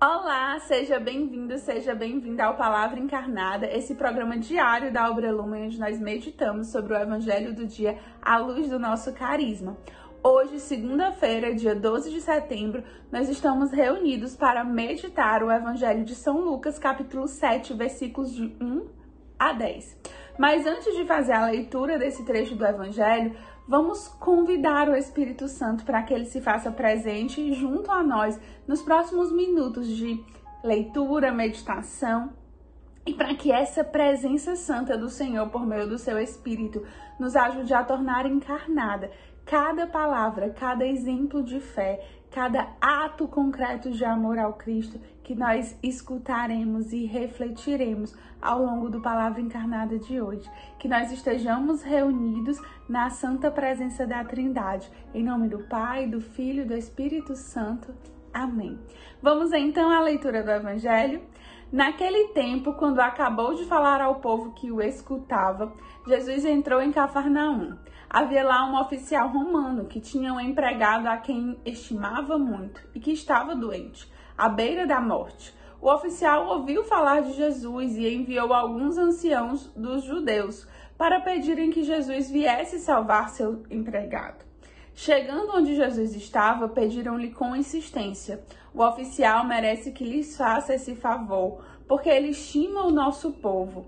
Olá, seja bem-vindo, seja bem-vinda ao Palavra Encarnada, esse programa diário da Obra Lumen, onde nós meditamos sobre o Evangelho do dia à luz do nosso carisma. Hoje, segunda-feira, dia 12 de setembro, nós estamos reunidos para meditar o Evangelho de São Lucas, capítulo 7, versículos de 1 a 10. Mas antes de fazer a leitura desse trecho do Evangelho, vamos convidar o Espírito Santo para que ele se faça presente junto a nós nos próximos minutos de leitura, meditação e para que essa presença santa do Senhor por meio do seu Espírito nos ajude a tornar encarnada cada palavra, cada exemplo de fé, cada ato concreto de amor ao Cristo que nós escutaremos e refletiremos ao longo do Palavra Encarnada de hoje. Que nós estejamos reunidos na santa presença da Trindade. Em nome do Pai, do Filho e do Espírito Santo. Amém. Vamos então à leitura do Evangelho. Naquele tempo, quando acabou de falar ao povo que o escutava, Jesus entrou em Cafarnaum. Havia lá um oficial romano que tinha um empregado a quem estimava muito e que estava doente, à beira da morte. O oficial ouviu falar de Jesus e enviou alguns anciãos dos judeus para pedirem que Jesus viesse salvar seu empregado. Chegando onde Jesus estava, pediram-lhe com insistência: O oficial merece que lhes faça esse favor, porque ele estima o nosso povo.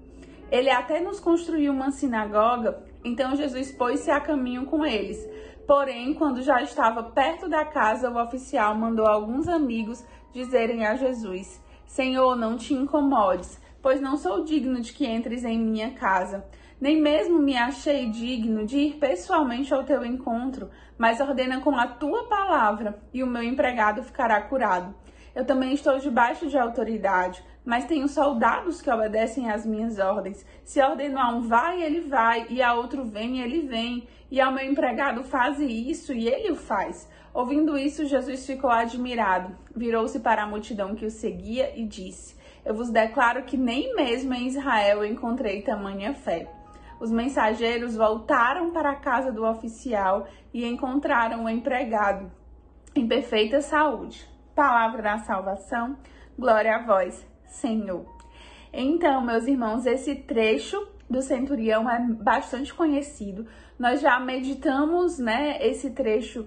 Ele até nos construiu uma sinagoga, então Jesus pôs-se a caminho com eles. Porém, quando já estava perto da casa, o oficial mandou alguns amigos dizerem a Jesus: Senhor, não te incomodes, pois não sou digno de que entres em minha casa. Nem mesmo me achei digno de ir pessoalmente ao teu encontro, mas ordena com a tua palavra e o meu empregado ficará curado. Eu também estou debaixo de autoridade, mas tenho soldados que obedecem às minhas ordens. Se ordeno a um vai, ele vai, e a outro vem, ele vem, e ao meu empregado faze isso, e ele o faz. Ouvindo isso, Jesus ficou admirado, virou-se para a multidão que o seguia e disse: Eu vos declaro que nem mesmo em Israel encontrei tamanha fé. Os mensageiros voltaram para a casa do oficial e encontraram o empregado em perfeita saúde. Palavra da salvação, glória a vós, Senhor. Então, meus irmãos, esse trecho do centurião é bastante conhecido. Nós já meditamos, né, esse trecho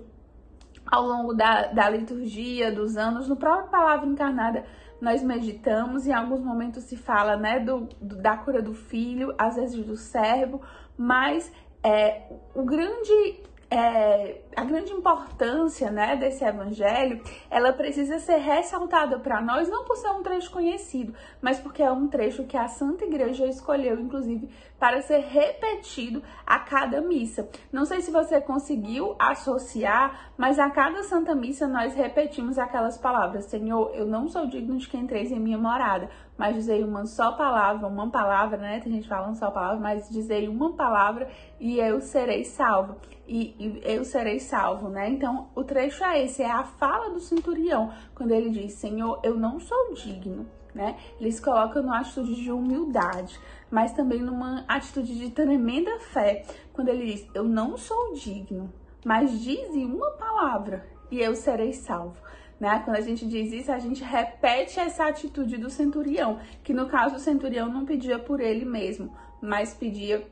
ao longo da, da liturgia, dos anos, no próprio Palavra Encarnada nós meditamos, em alguns momentos se fala, né, do, do da cura do filho, às vezes do servo, mas é, o grande é, a grande importância né, desse evangelho, ela precisa ser ressaltada para nós, não por ser um trecho conhecido, mas porque é um trecho que a Santa Igreja escolheu, inclusive, para ser repetido a cada missa. Não sei se você conseguiu associar, mas a cada Santa Missa nós repetimos aquelas palavras: Senhor, eu não sou digno de que entreis em minha morada, mas dizei uma só palavra, uma palavra, né? Tem gente falando só palavra, mas dizei uma palavra e eu serei salvo. E, e, eu serei salvo, né? Então, o trecho é esse, é a fala do centurião, quando ele diz: Senhor, eu não sou digno, né? Ele se coloca numa atitude de humildade, mas também numa atitude de tremenda fé, quando ele diz: Eu não sou digno, mas dize uma palavra e eu serei salvo. Né? Quando a gente diz isso, a gente repete essa atitude do centurião, que no caso o centurião não pedia por ele mesmo, mas pedia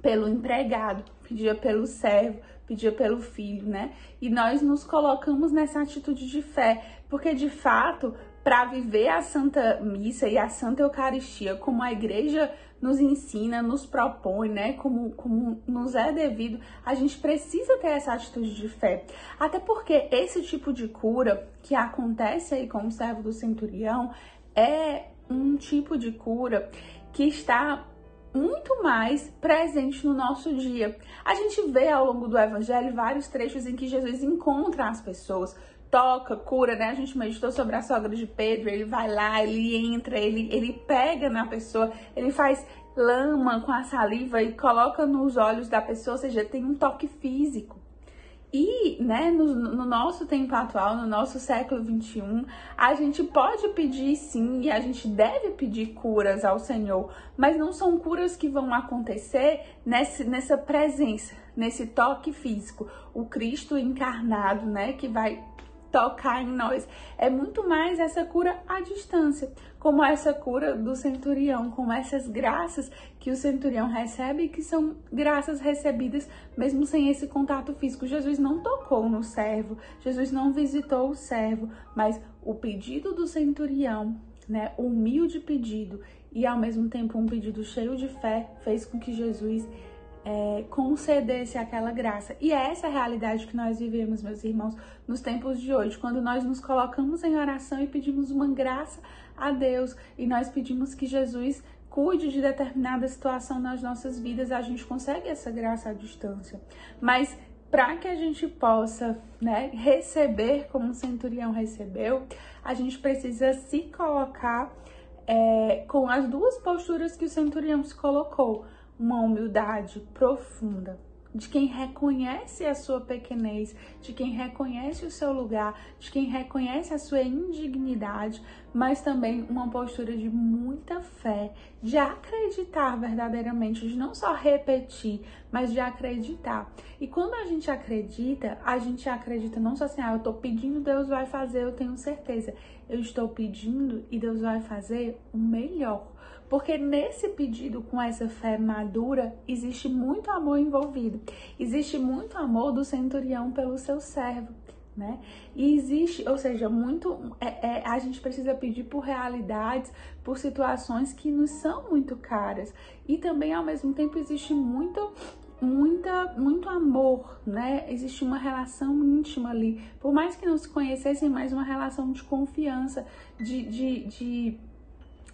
pelo empregado, pedia pelo servo, pedia pelo filho, né? E nós nos colocamos nessa atitude de fé, porque de fato para viver a Santa Missa e a Santa Eucaristia como a igreja nos ensina, nos propõe, né? Como, como nos é devido, a gente precisa ter essa atitude de fé. Até porque esse tipo de cura que acontece aí com o servo do centurião é um tipo de cura que está muito mais presente no nosso dia. A gente vê ao longo do evangelho vários trechos em que Jesus encontra as pessoas, toca, cura, né? A gente meditou sobre a sogra de Pedro, ele vai lá, ele entra, ele, ele pega na pessoa, ele faz lama com a saliva e coloca nos olhos da pessoa, ou seja, tem um toque físico. E, né, no, no, nosso tempo atual, no nosso século 21, a gente pode pedir sim e a gente deve pedir curas ao Senhor, mas não são curas que vão acontecer nesse, nessa presença, nesse toque físico. O Cristo encarnado, né, que vai tocar em nós. É muito mais essa cura à distância, como essa cura do centurião, como essas graças que o centurião recebe, que são graças recebidas mesmo sem esse contato físico. Jesus não tocou no servo, Jesus não visitou o servo, mas o pedido do centurião, né, humilde pedido e ao mesmo tempo um pedido cheio de fé, fez com que Jesus é, concedesse aquela graça. E é essa realidade que nós vivemos, meus irmãos, nos tempos de hoje, quando nós nos colocamos em oração e pedimos uma graça a Deus e nós pedimos que Jesus cuide de determinada situação nas nossas vidas, a gente consegue essa graça à distância. Mas para que a gente possa né, receber como o centurião recebeu, a gente precisa se colocar é, com as duas posturas que o centurião se colocou uma humildade profunda, de quem reconhece a sua pequenez, de quem reconhece o seu lugar, de quem reconhece a sua indignidade, mas também uma postura de muita fé, de acreditar verdadeiramente, de não só repetir, mas de acreditar. E quando a gente acredita, a gente acredita não só assim, ah, eu tô pedindo, Deus vai fazer, eu tenho certeza. Eu estou pedindo e Deus vai fazer o melhor. Porque nesse pedido, com essa fé madura, existe muito amor envolvido. Existe muito amor do centurião pelo seu servo. Né? E existe, ou seja, muito é, é, a gente precisa pedir por realidades, por situações que nos são muito caras. E também ao mesmo tempo existe muito muita, muito amor, né? Existe uma relação íntima ali. Por mais que não se conhecessem, mais uma relação de confiança, de, de, de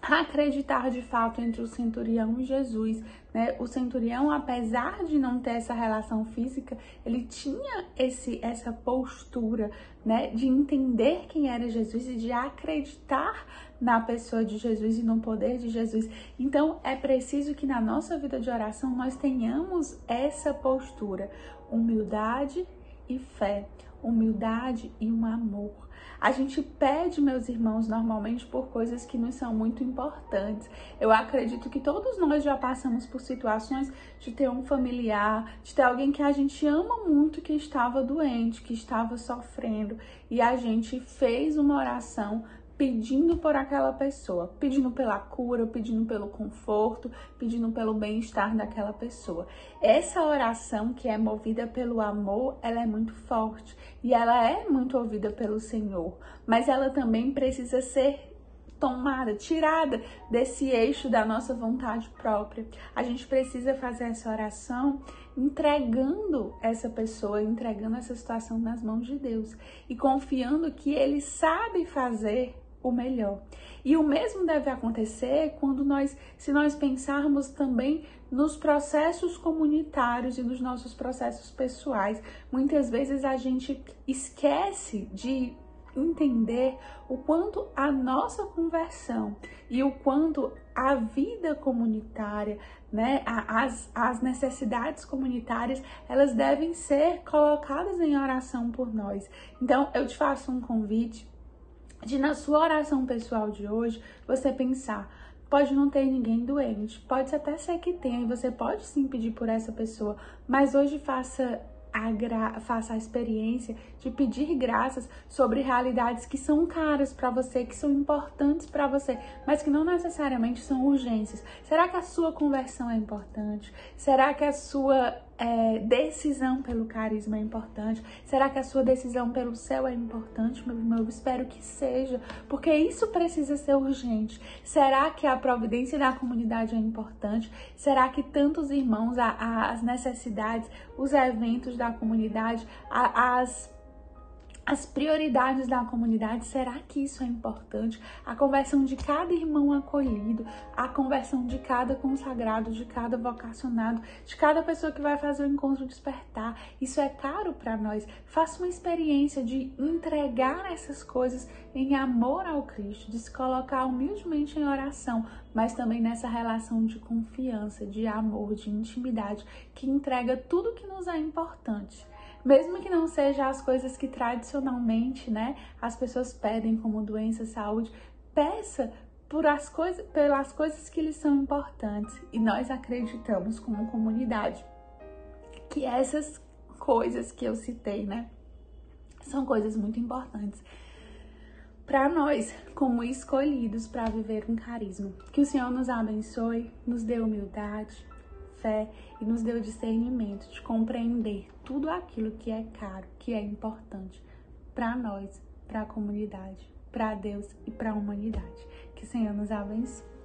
acreditar de fato entre o centurião e Jesus, né? O centurião, apesar de não ter essa relação física, ele tinha esse essa postura, né, de entender quem era Jesus e de acreditar na pessoa de Jesus e no poder de Jesus. Então, é preciso que na nossa vida de oração nós tenhamos essa postura, humildade e fé, humildade e um amor. A gente pede, meus irmãos, normalmente por coisas que nos são muito importantes. Eu acredito que todos nós já passamos por situações de ter um familiar, de ter alguém que a gente ama muito que estava doente, que estava sofrendo, e a gente fez uma oração pedindo por aquela pessoa, pedindo pela cura, pedindo pelo conforto, pedindo pelo bem-estar daquela pessoa. Essa oração que é movida pelo amor, ela é muito forte e ela é muito ouvida pelo Senhor, mas ela também precisa ser tomada, tirada desse eixo da nossa vontade própria. A gente precisa fazer essa oração entregando essa pessoa, entregando essa situação nas mãos de Deus e confiando que Ele sabe fazer o melhor. E o mesmo deve acontecer quando nós, se nós pensarmos também nos processos comunitários e nos nossos processos pessoais. Muitas vezes a gente esquece de entender o quanto a nossa conversão e o quanto a vida comunitária, né, as, as necessidades comunitárias, elas devem ser colocadas em oração por nós. Então, eu te faço um convite de na sua oração pessoal de hoje você pensar, pode não ter ninguém doente, pode até ser que tenha e você pode sim pedir por essa pessoa, mas hoje faça a gra... faça a experiência de pedir graças sobre realidades que são caras para você, que são importantes para você, mas que não necessariamente são urgências. Será que a sua conversão é importante? Será que a sua é, decisão pelo carisma é importante? Será que a sua decisão pelo céu é importante, meu irmão? Eu espero que seja, porque isso precisa ser urgente. Será que a providência da comunidade é importante? Será que tantos irmãos, a, a, as necessidades, os eventos da comunidade, a, as as prioridades da comunidade, será que isso é importante? A conversão de cada irmão acolhido, a conversão de cada consagrado, de cada vocacionado, de cada pessoa que vai fazer o encontro despertar, isso é caro para nós. Faça uma experiência de entregar essas coisas em amor ao Cristo, de se colocar humildemente em oração, mas também nessa relação de confiança, de amor, de intimidade, que entrega tudo que nos é importante mesmo que não seja as coisas que tradicionalmente, né, as pessoas pedem como doença, saúde, peça por as coisas, pelas coisas que lhes são importantes. E nós acreditamos como comunidade que essas coisas que eu citei, né, São coisas muito importantes para nós, como escolhidos para viver um carisma. Que o Senhor nos abençoe, nos dê humildade, fé e nos o discernimento de compreender tudo aquilo que é caro, que é importante para nós, para a comunidade, para Deus e para a humanidade. Que o Senhor nos abençoe.